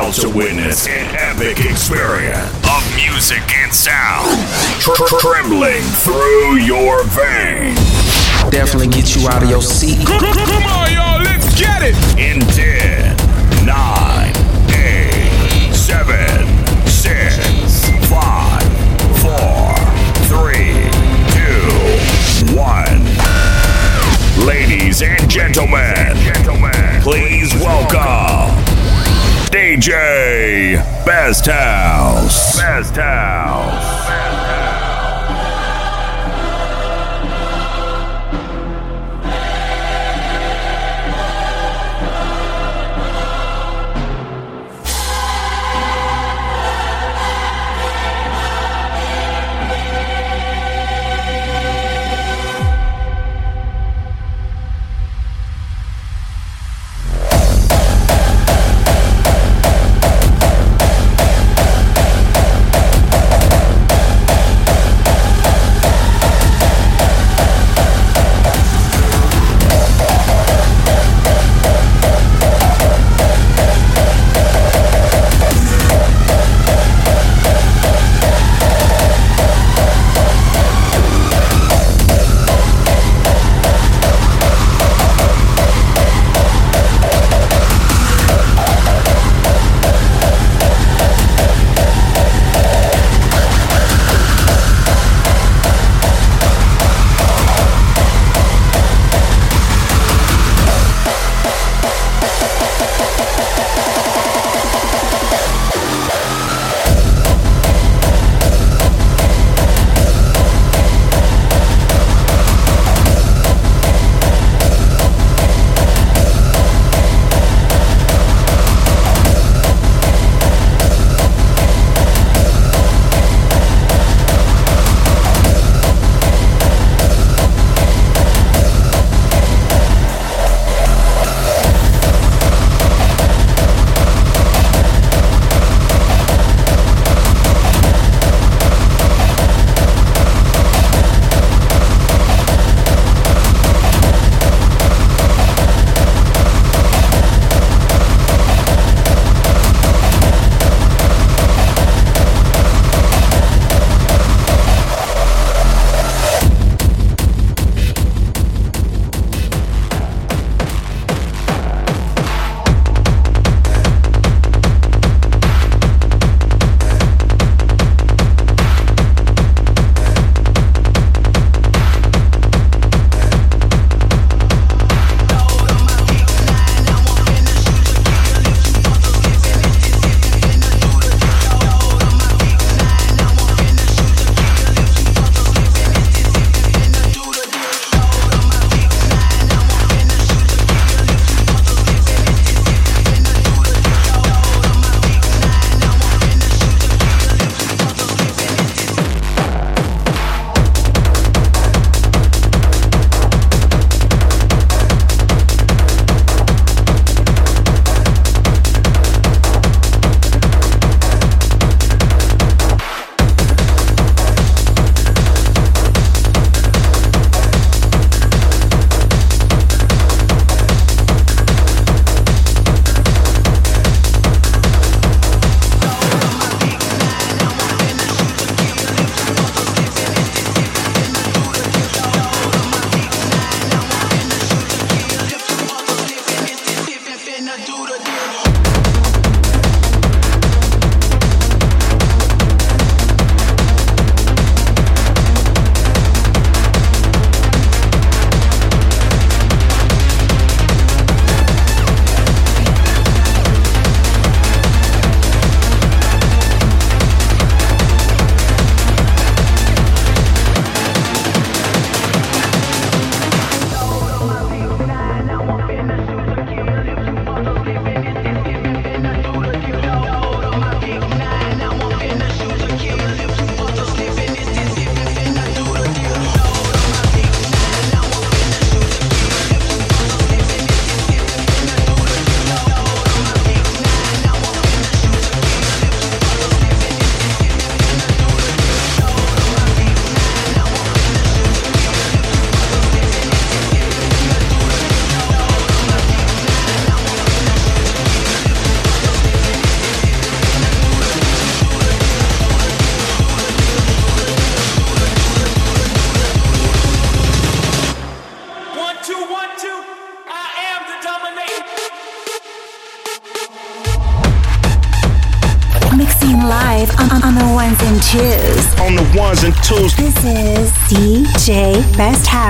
To witness an epic experience of music and sound tr- tr- trembling through your veins. Definitely get you out of your seat. Come on, y'all, let's get it. In 10, 9, 8, 7, 6, 5, 4, 3, 2, 1. Ladies and gentlemen, please welcome DJ Best House. Best House. Best House.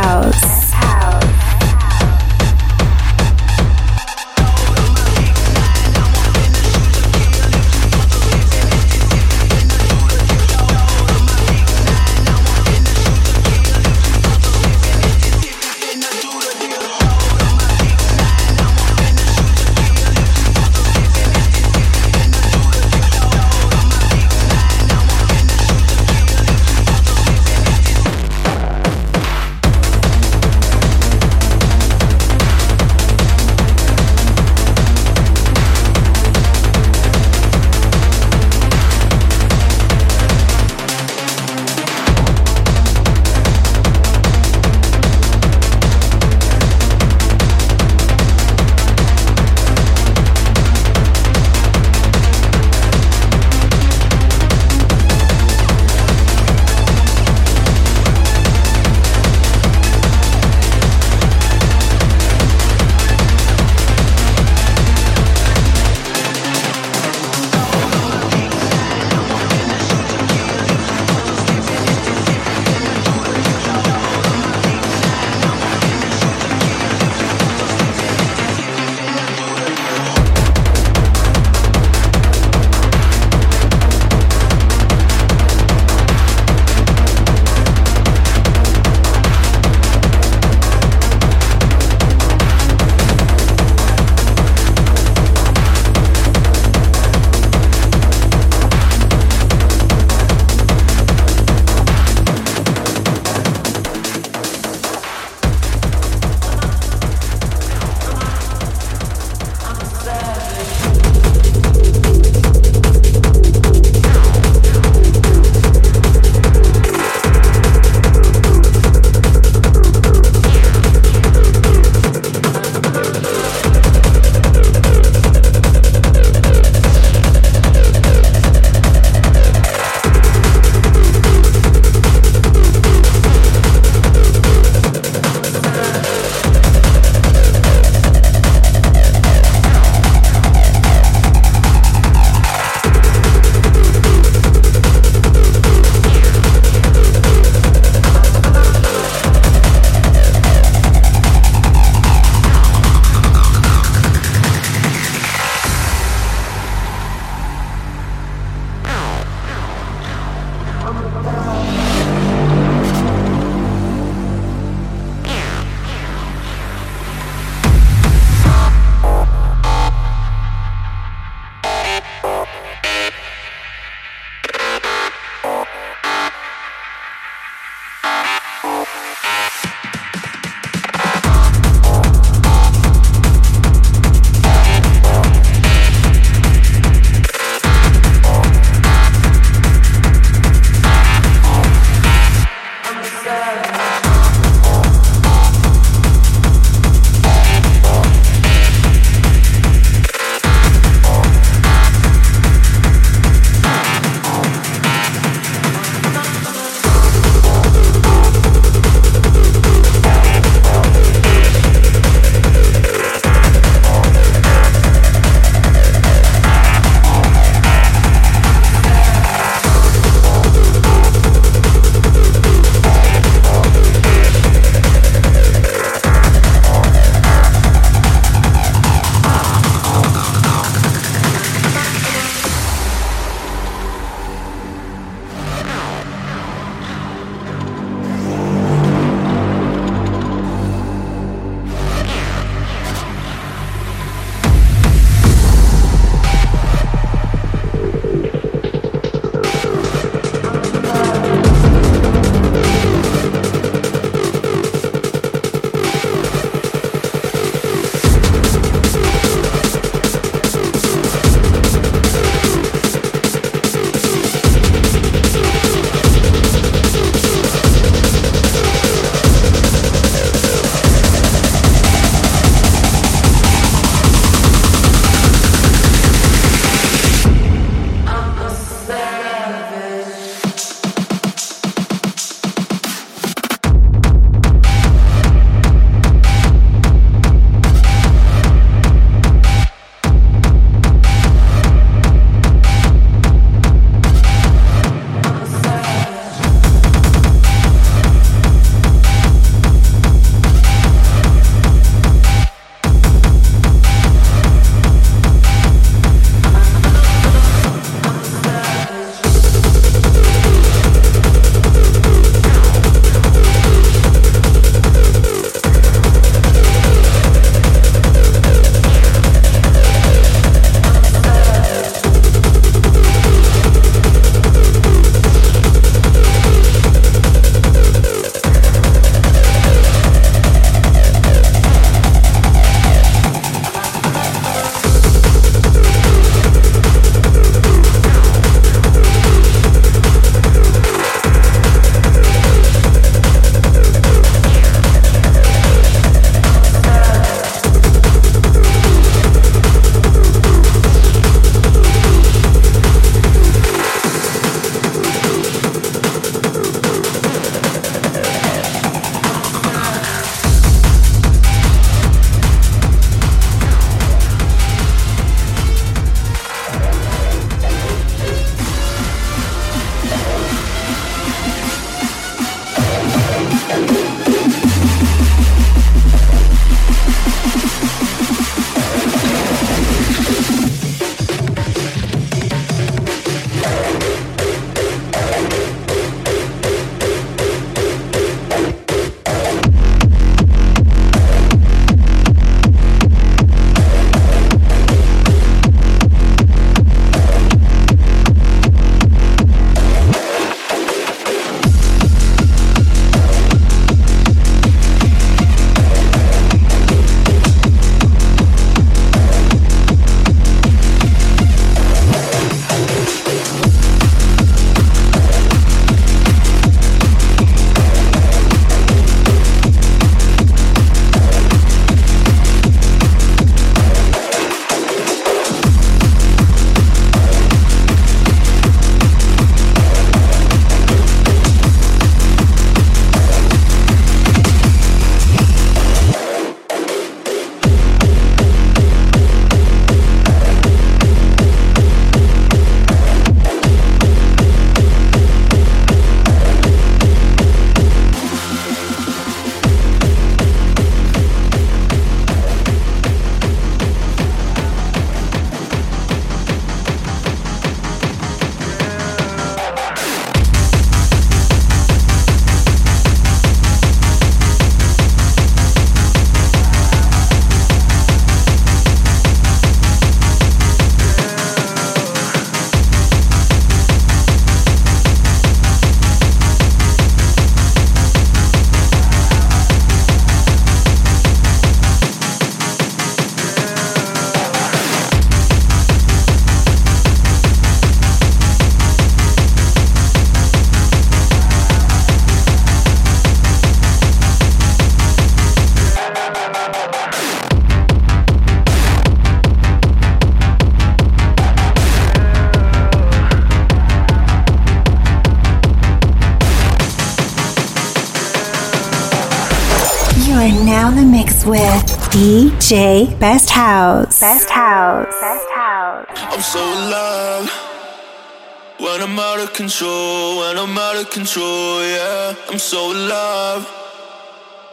control when I'm out of control, yeah. I'm so alive.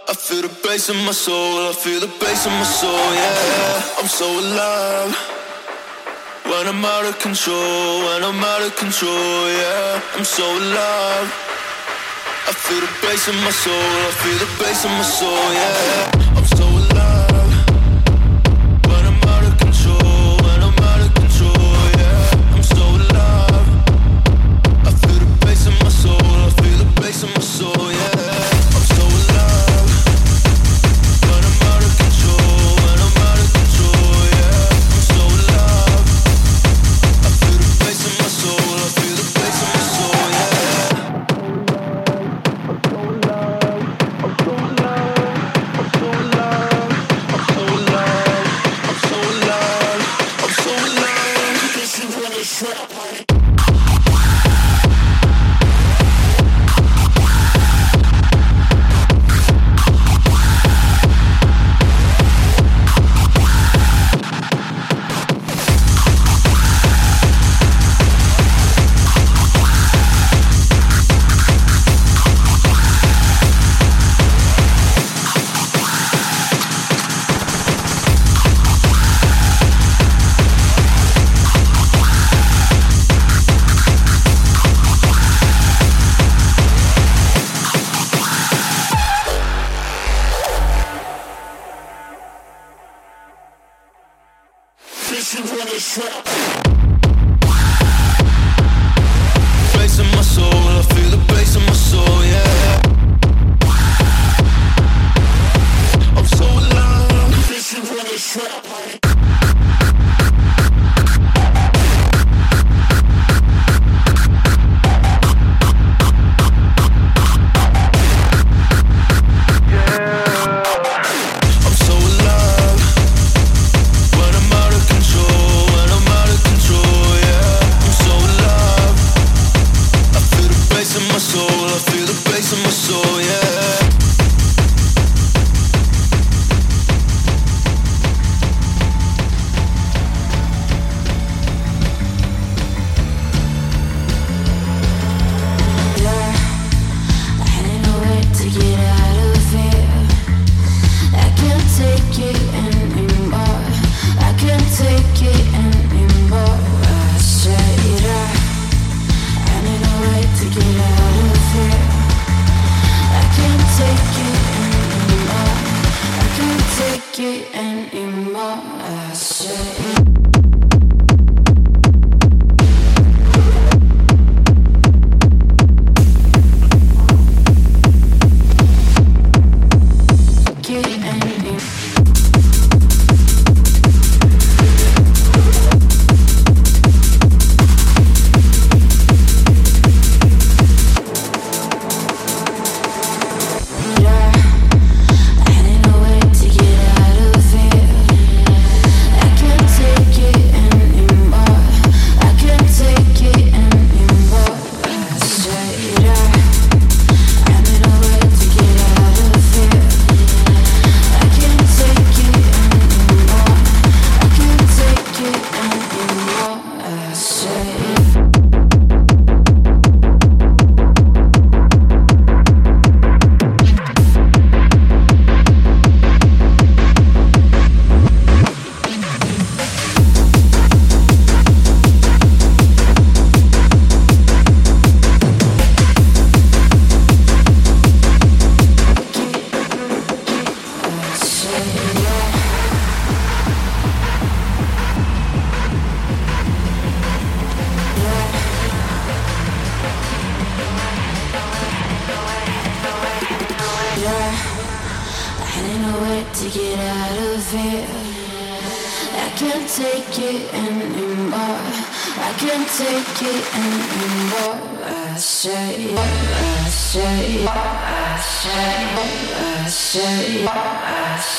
I feel the bass in my soul, I feel the bass in my soul, yeah. I'm so alive. When I'm out of control, when I'm out of control, yeah. I'm so alive. I feel the bass in my soul, I feel the bass in my soul, yeah.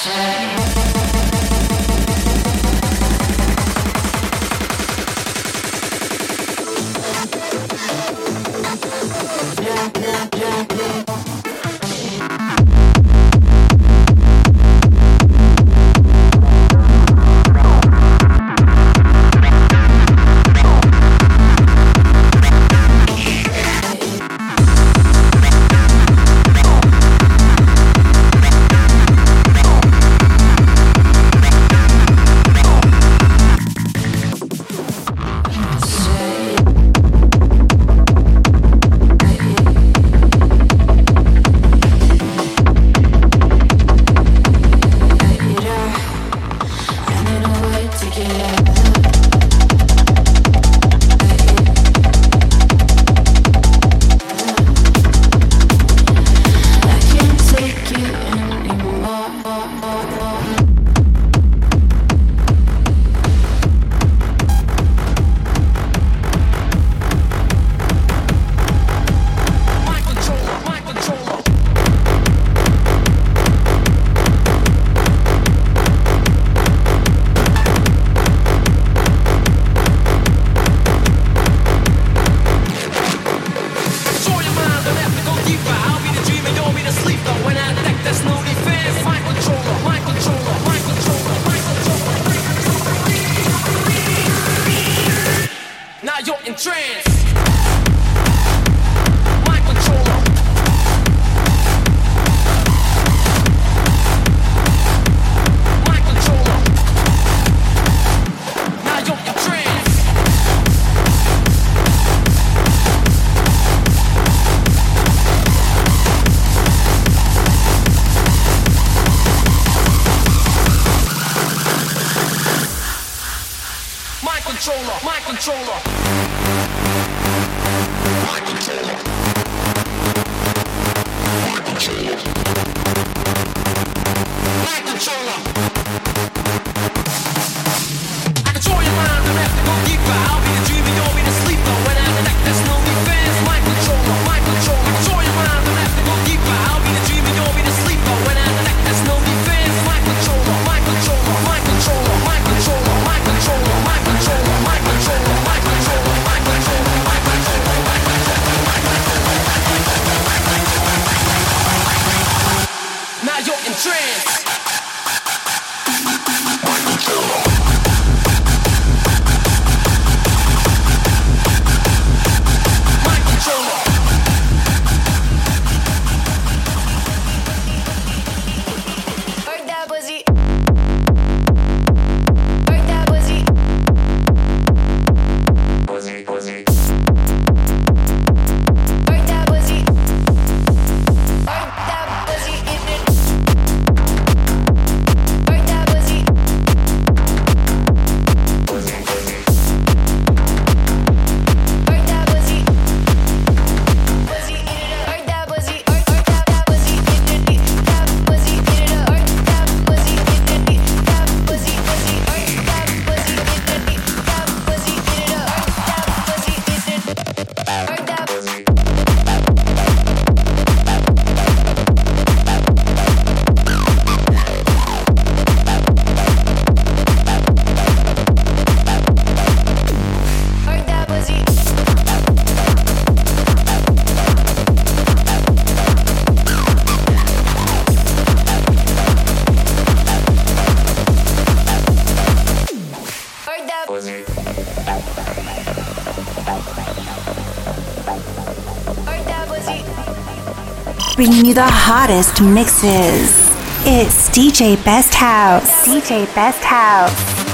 Shine. The hottest mixes. It's DJ Best House. DJ Best House.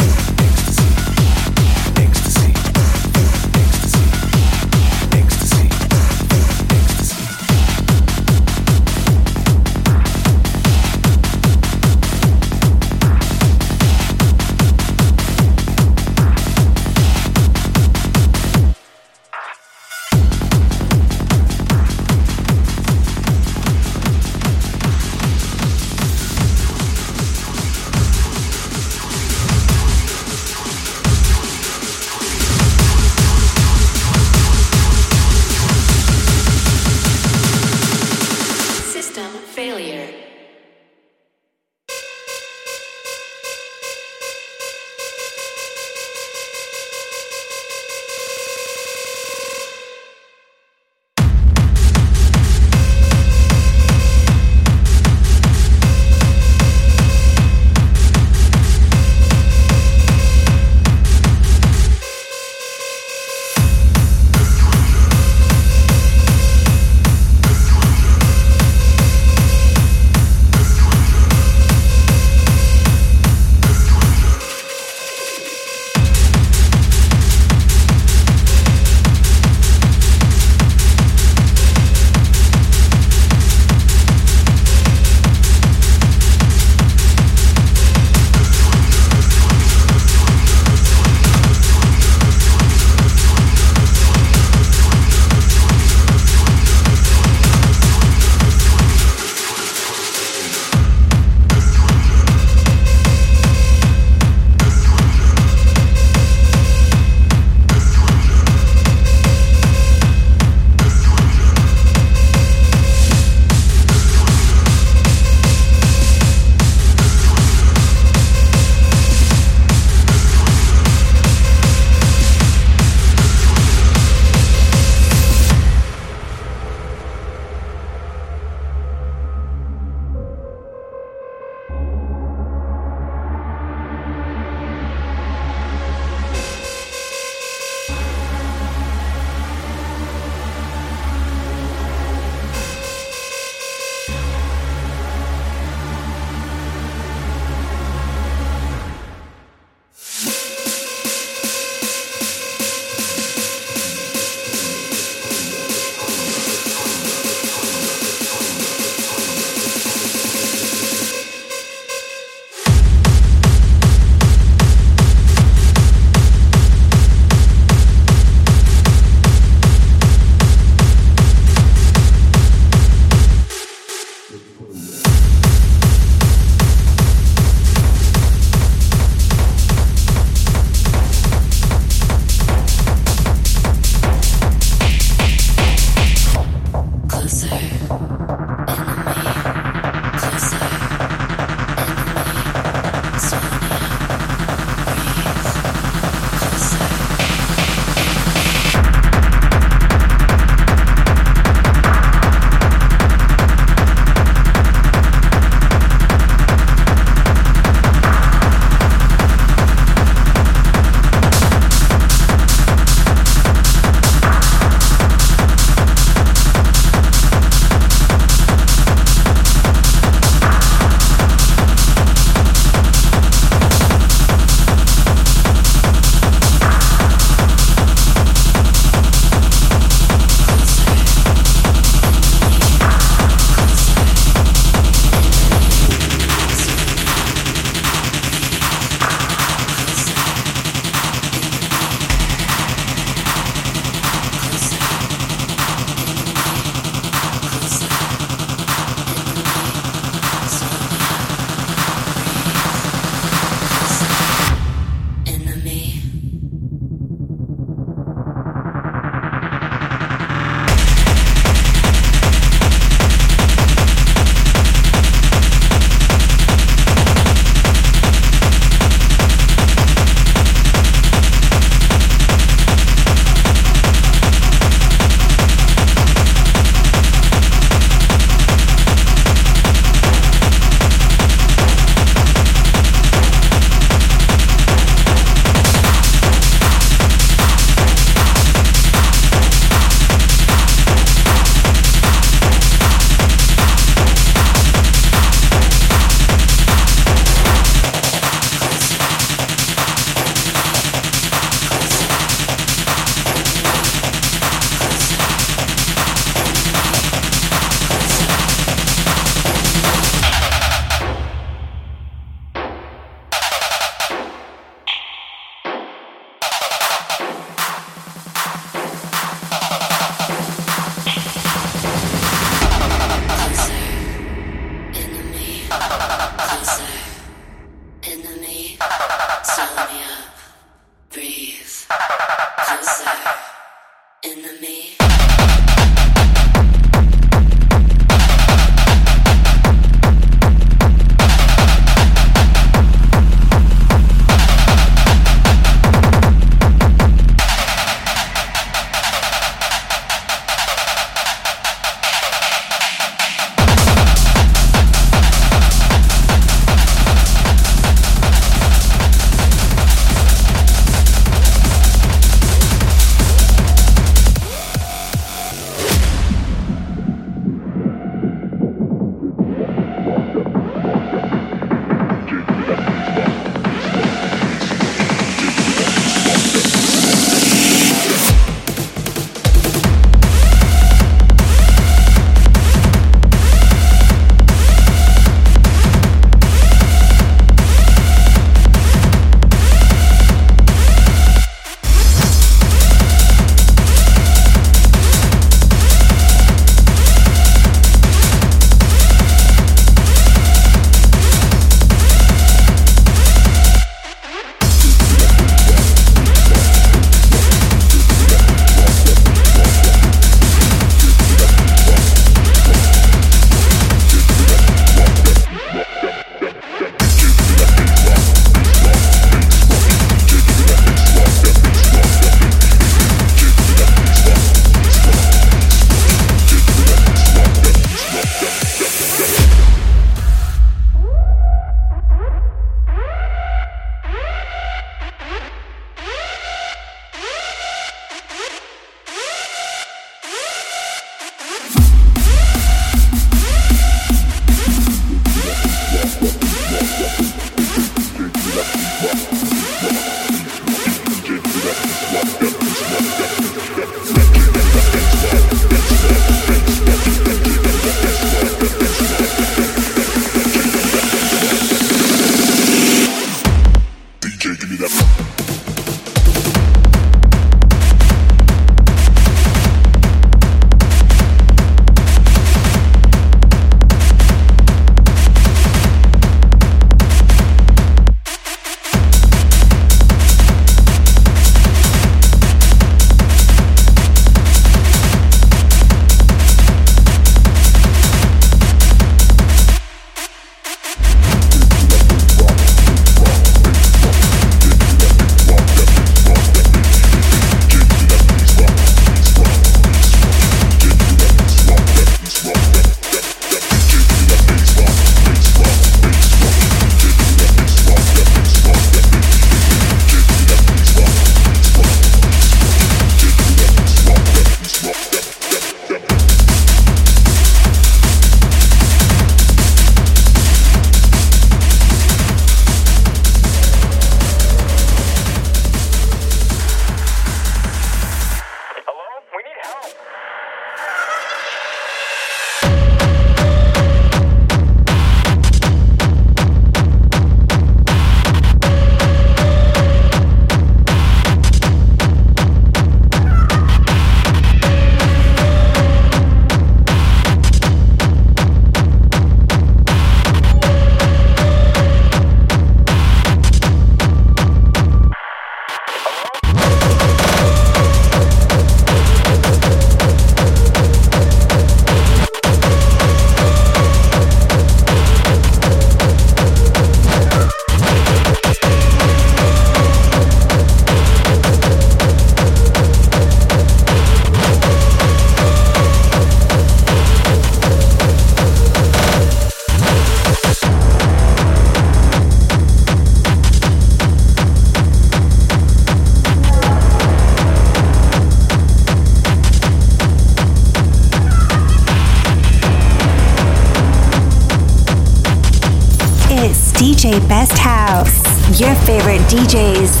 DJ's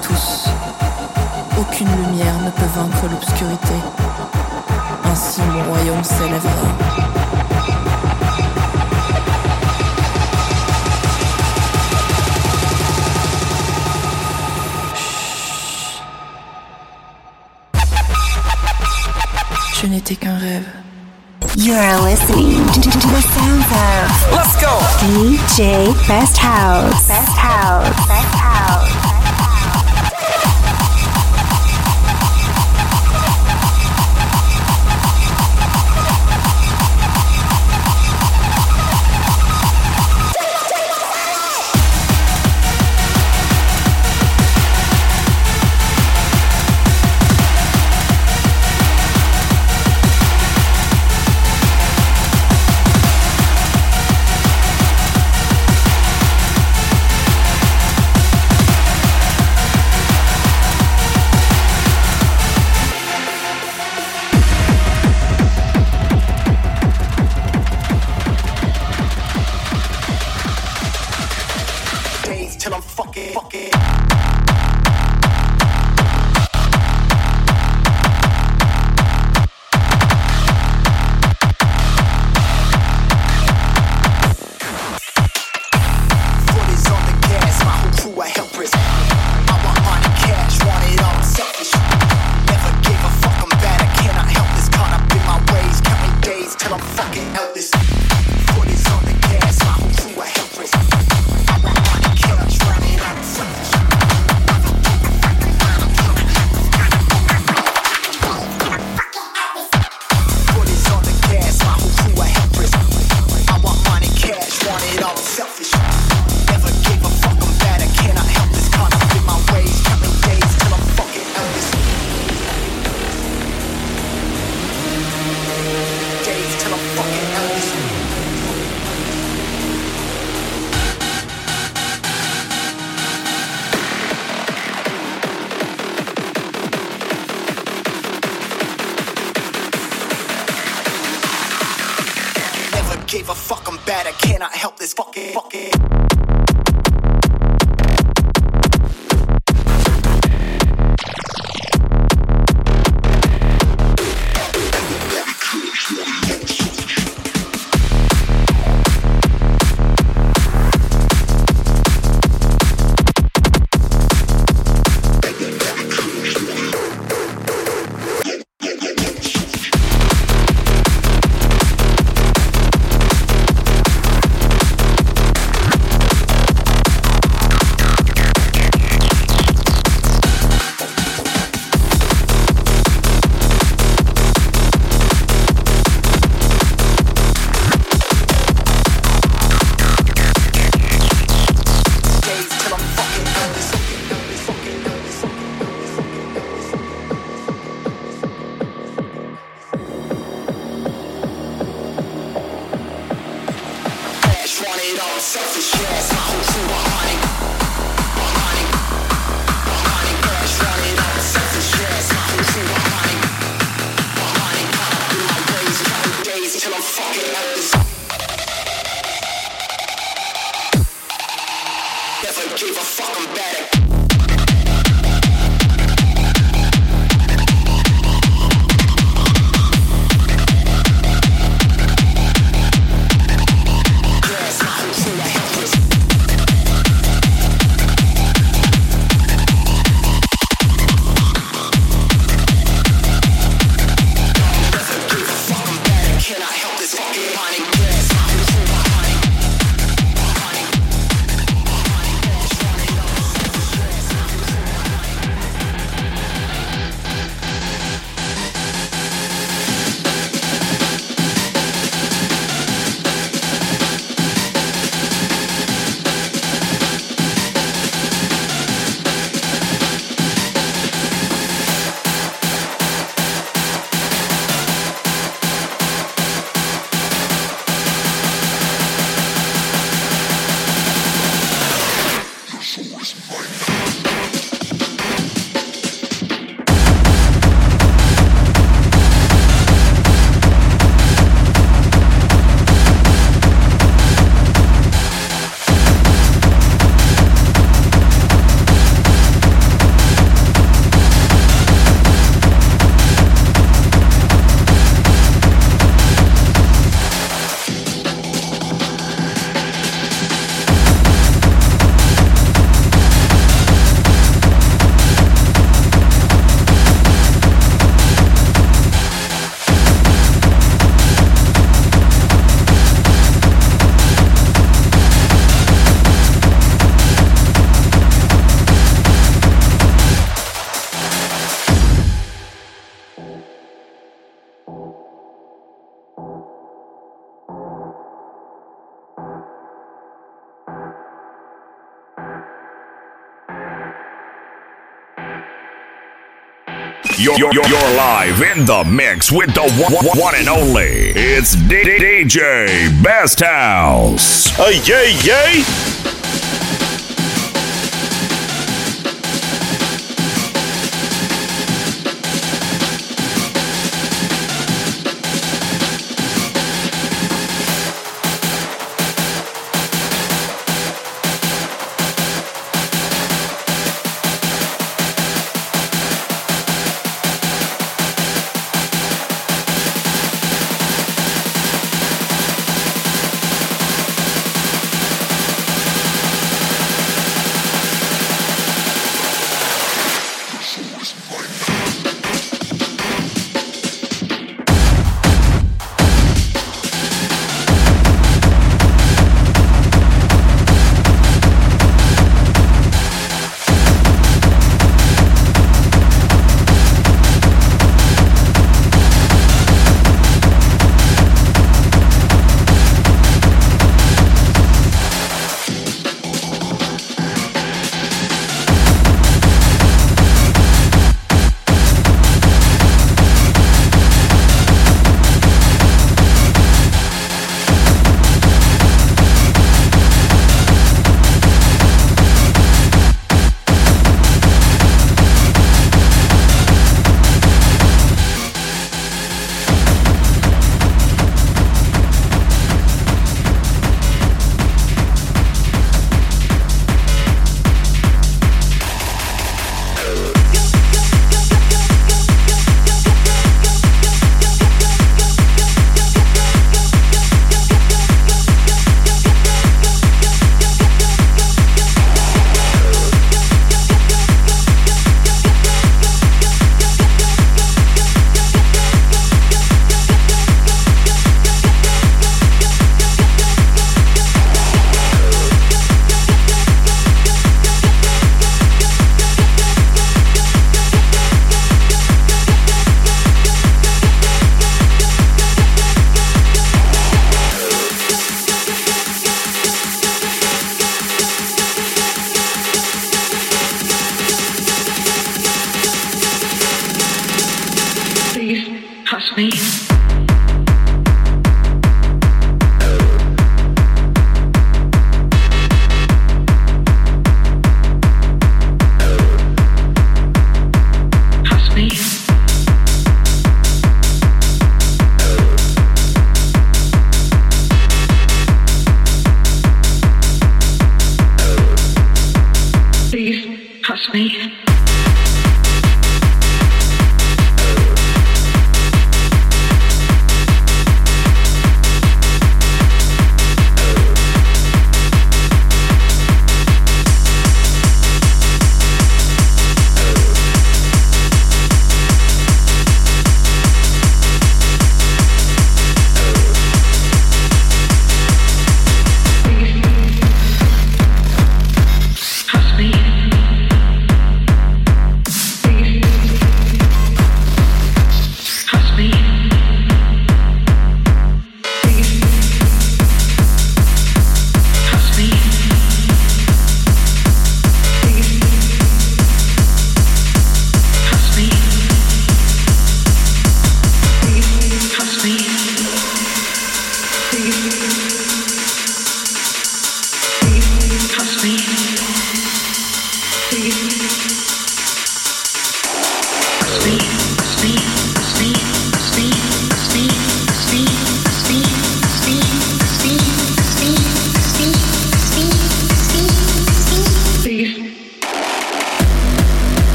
tous. Aucune lumière ne peut vaincre l'obscurité. Ainsi mon royaume s'élèvera. Je n'étais qu'un rêve. You are listening the sounds of Let's go DJ Best House Best House Best House Never gave a fuck, I'm bad live in the mix with the one, one and only. It's DJ Best House. Uh, yay, yay.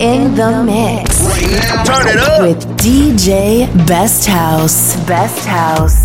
in the mix. Right now, turn it up with DJ Best House. Best House.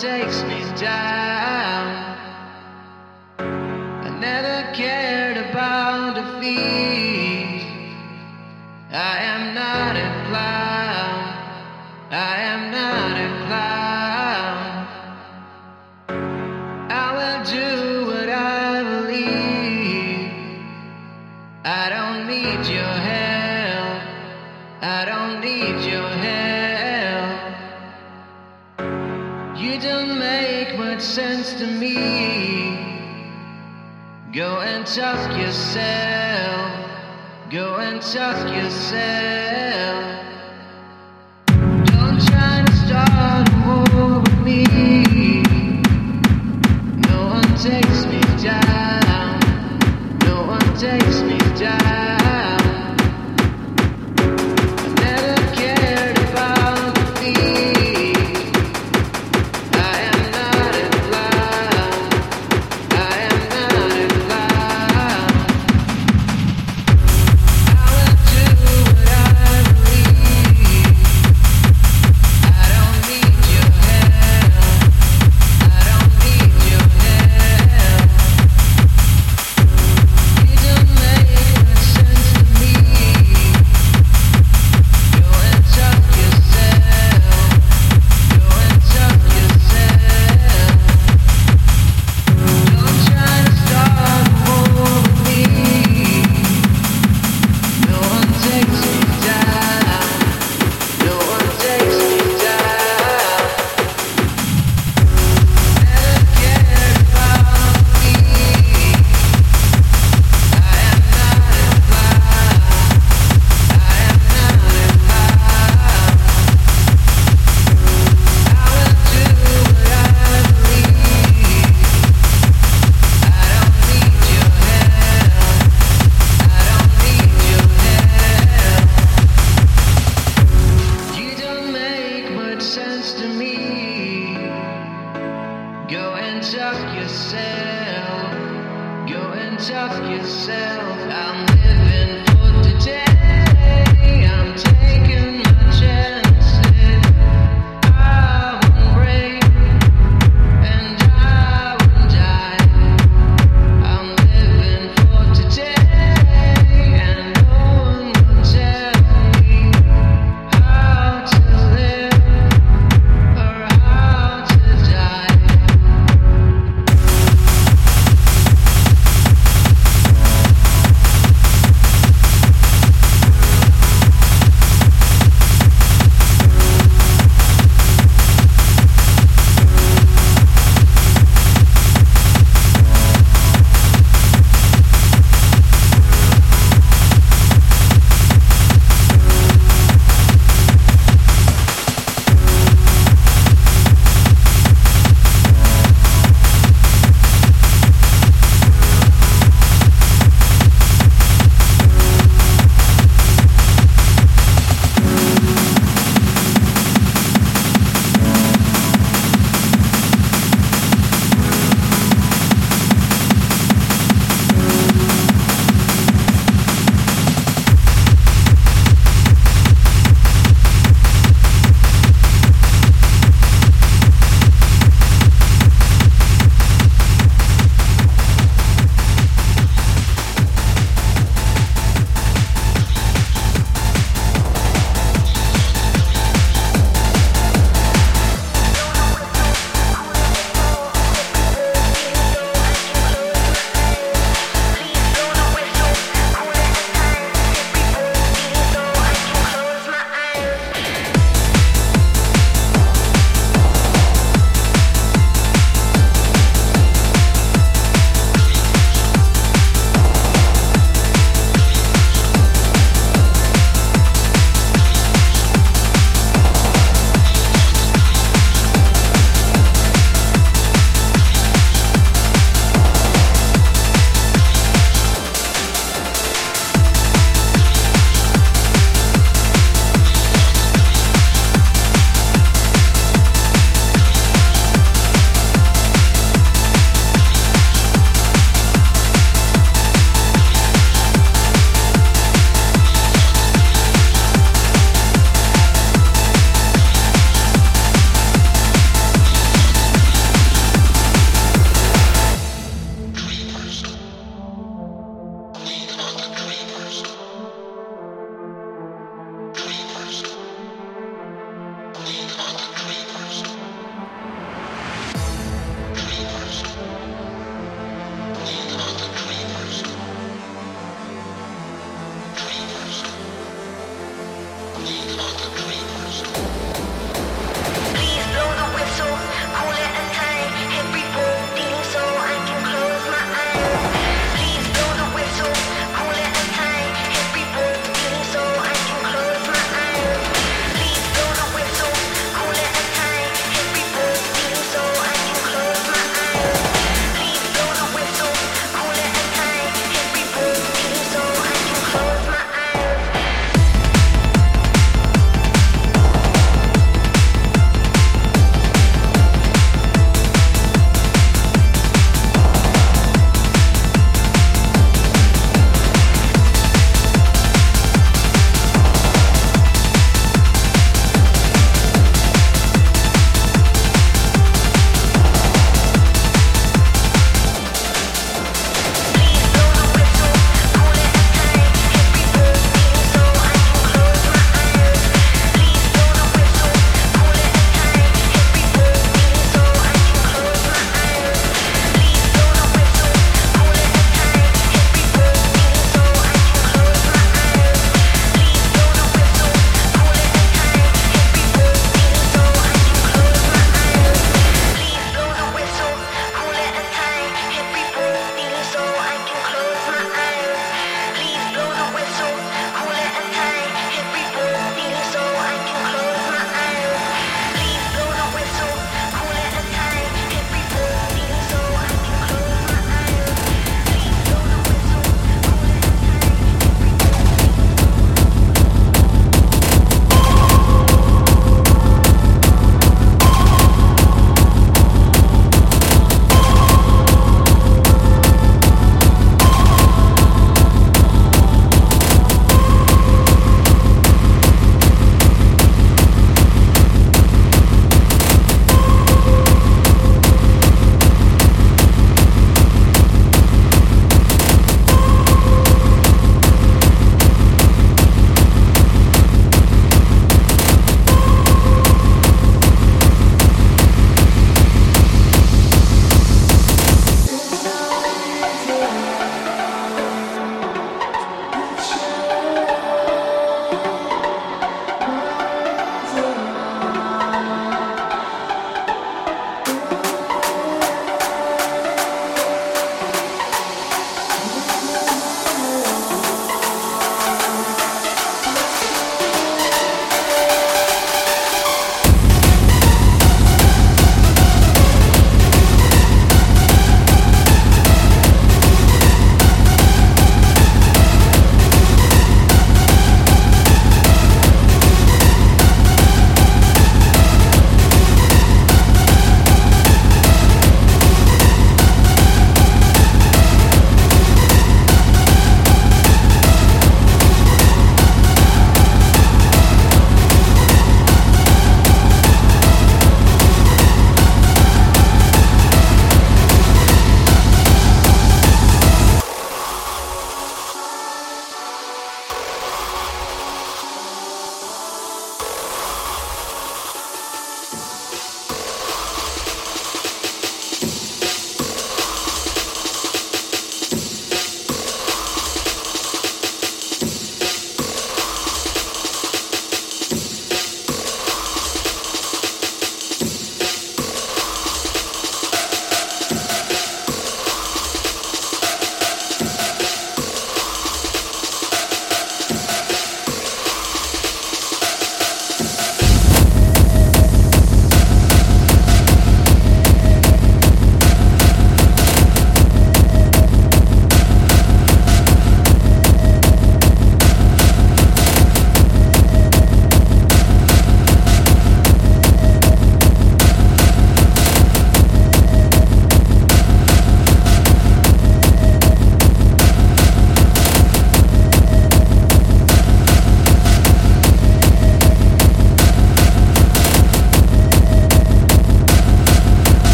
takes me down. just yourself.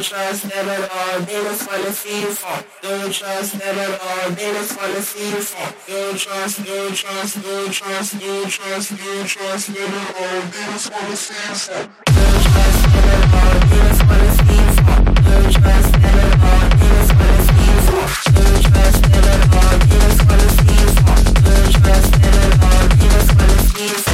Don't trust them at all, they just wanna see you fall. Don't trust them at all, they just wanna see you fall. Don't trust, don't trust, don't trust, don't trust, don't trust them at all, they just wanna see you fall. Don't trust them at they just wanna see you fall. Don't trust them at they just wanna see you fall. Don't trust them at they just wanna see.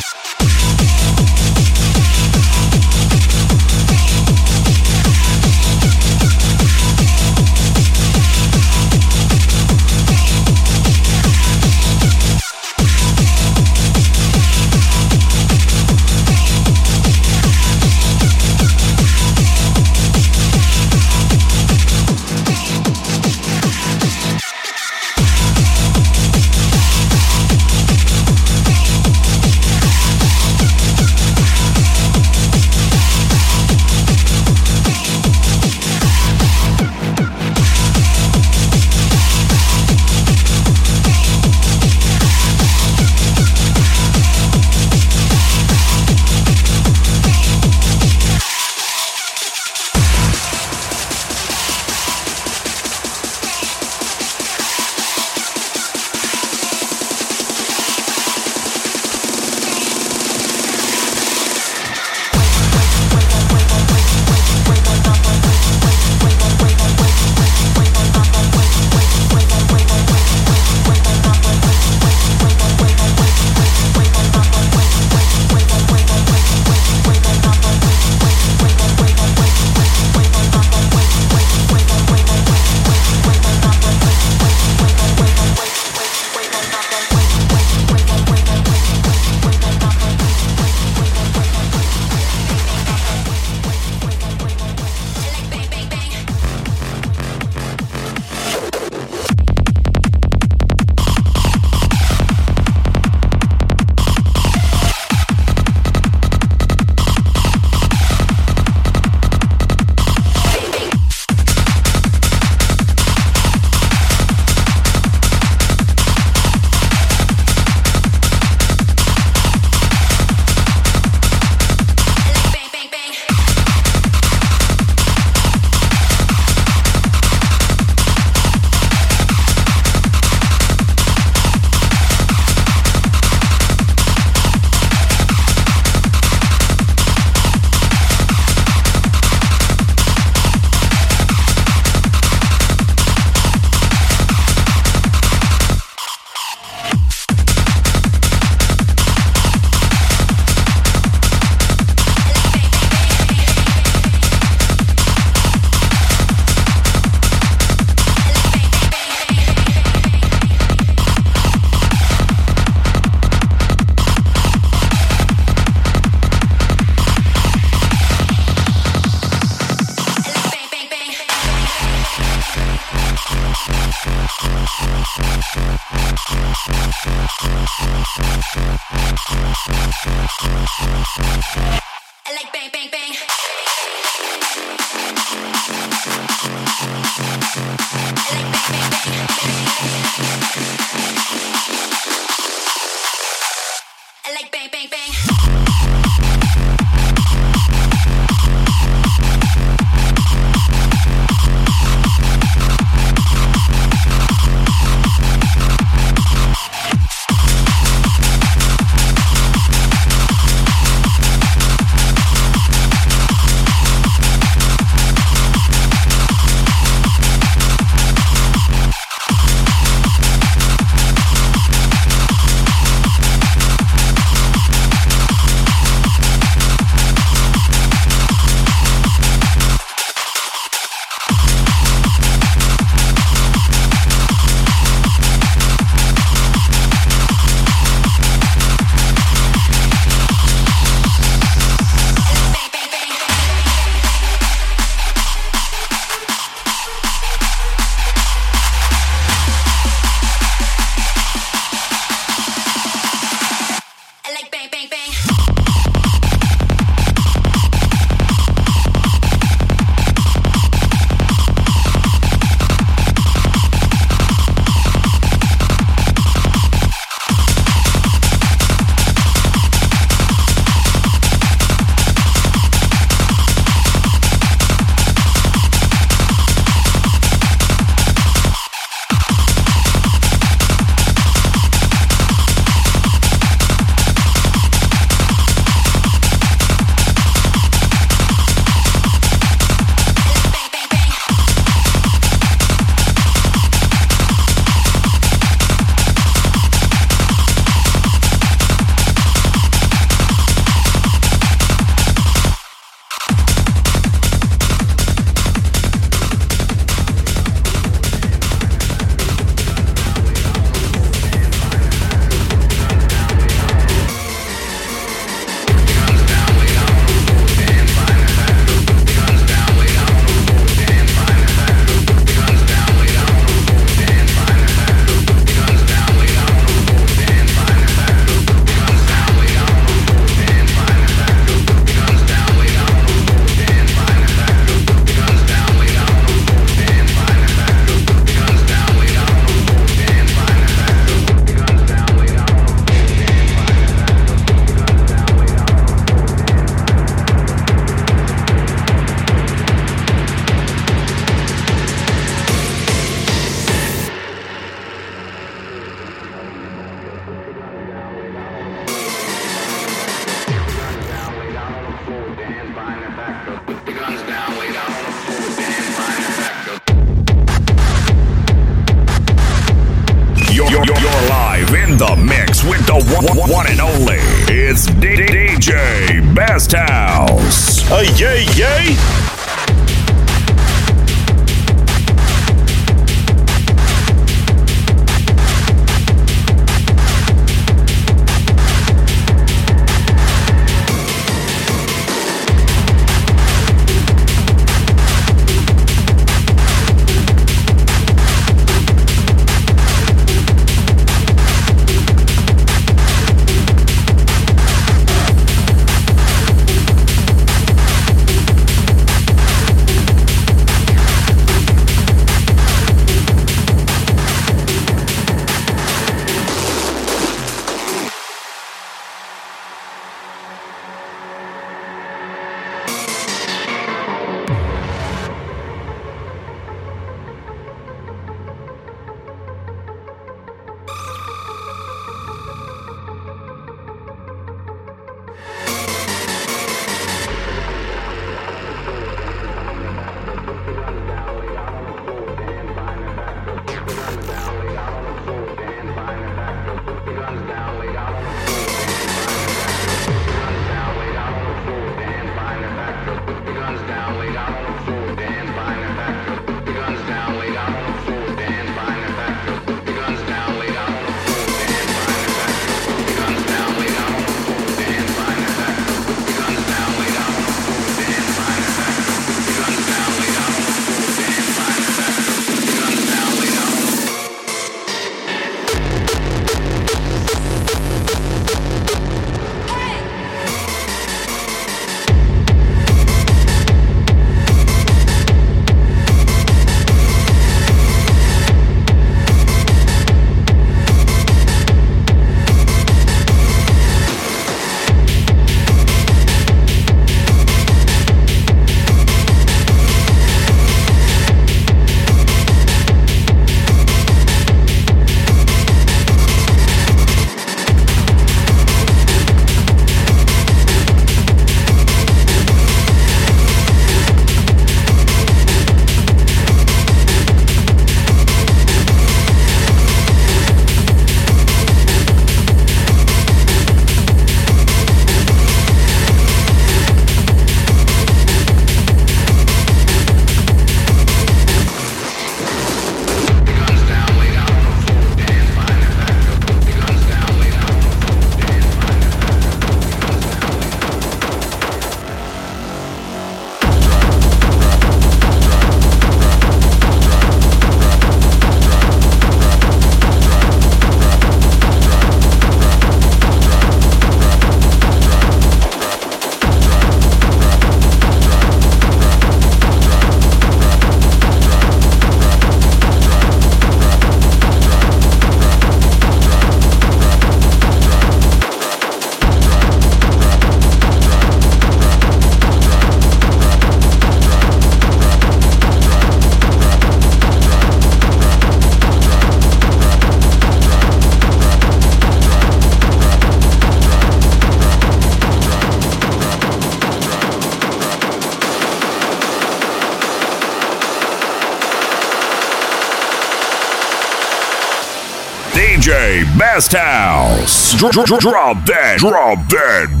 DJ Best House. Dr- dr- drop that, drop that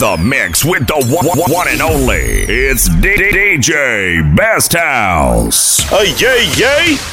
the mix with the one, one and only. It's DJ Best House. Aye, yay, yay.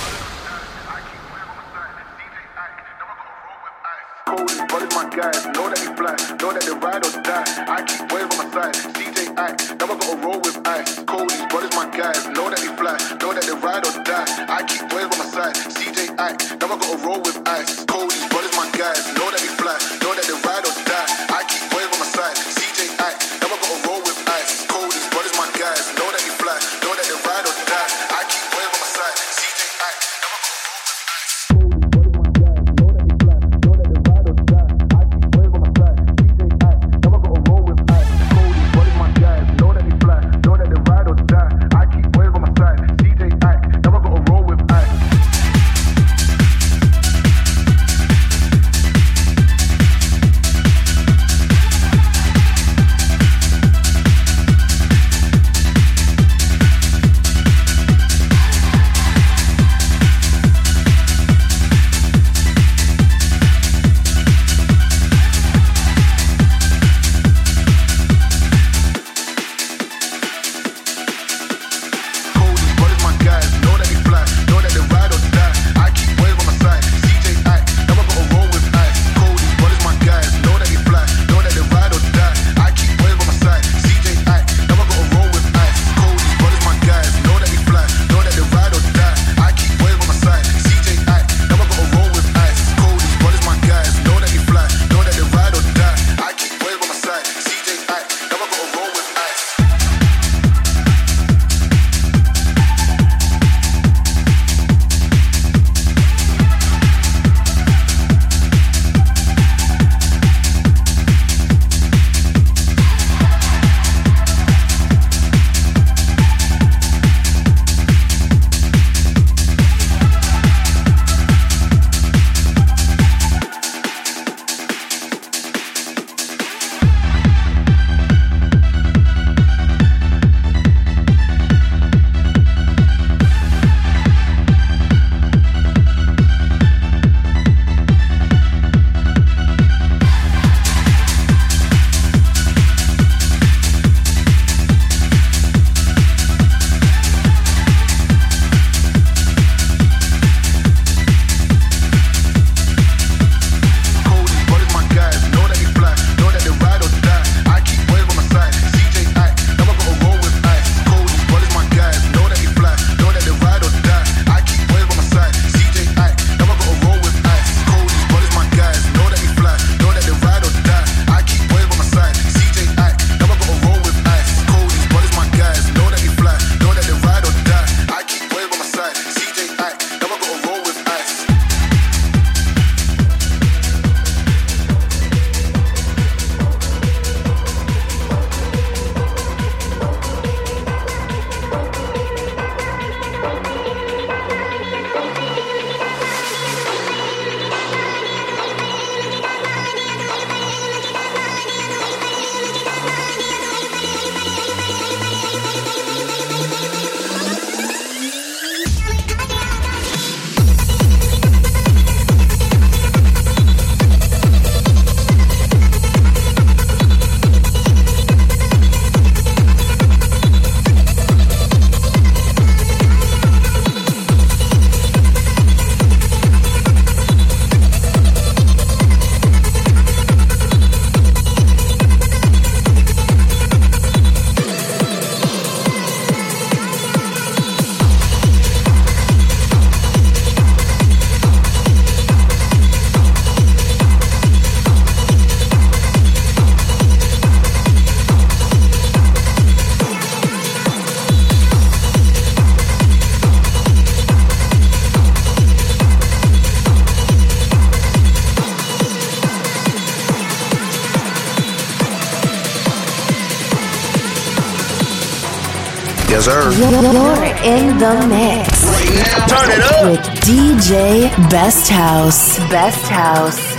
You're in the mix. Right now. Turn it up. With DJ Best House. Best House.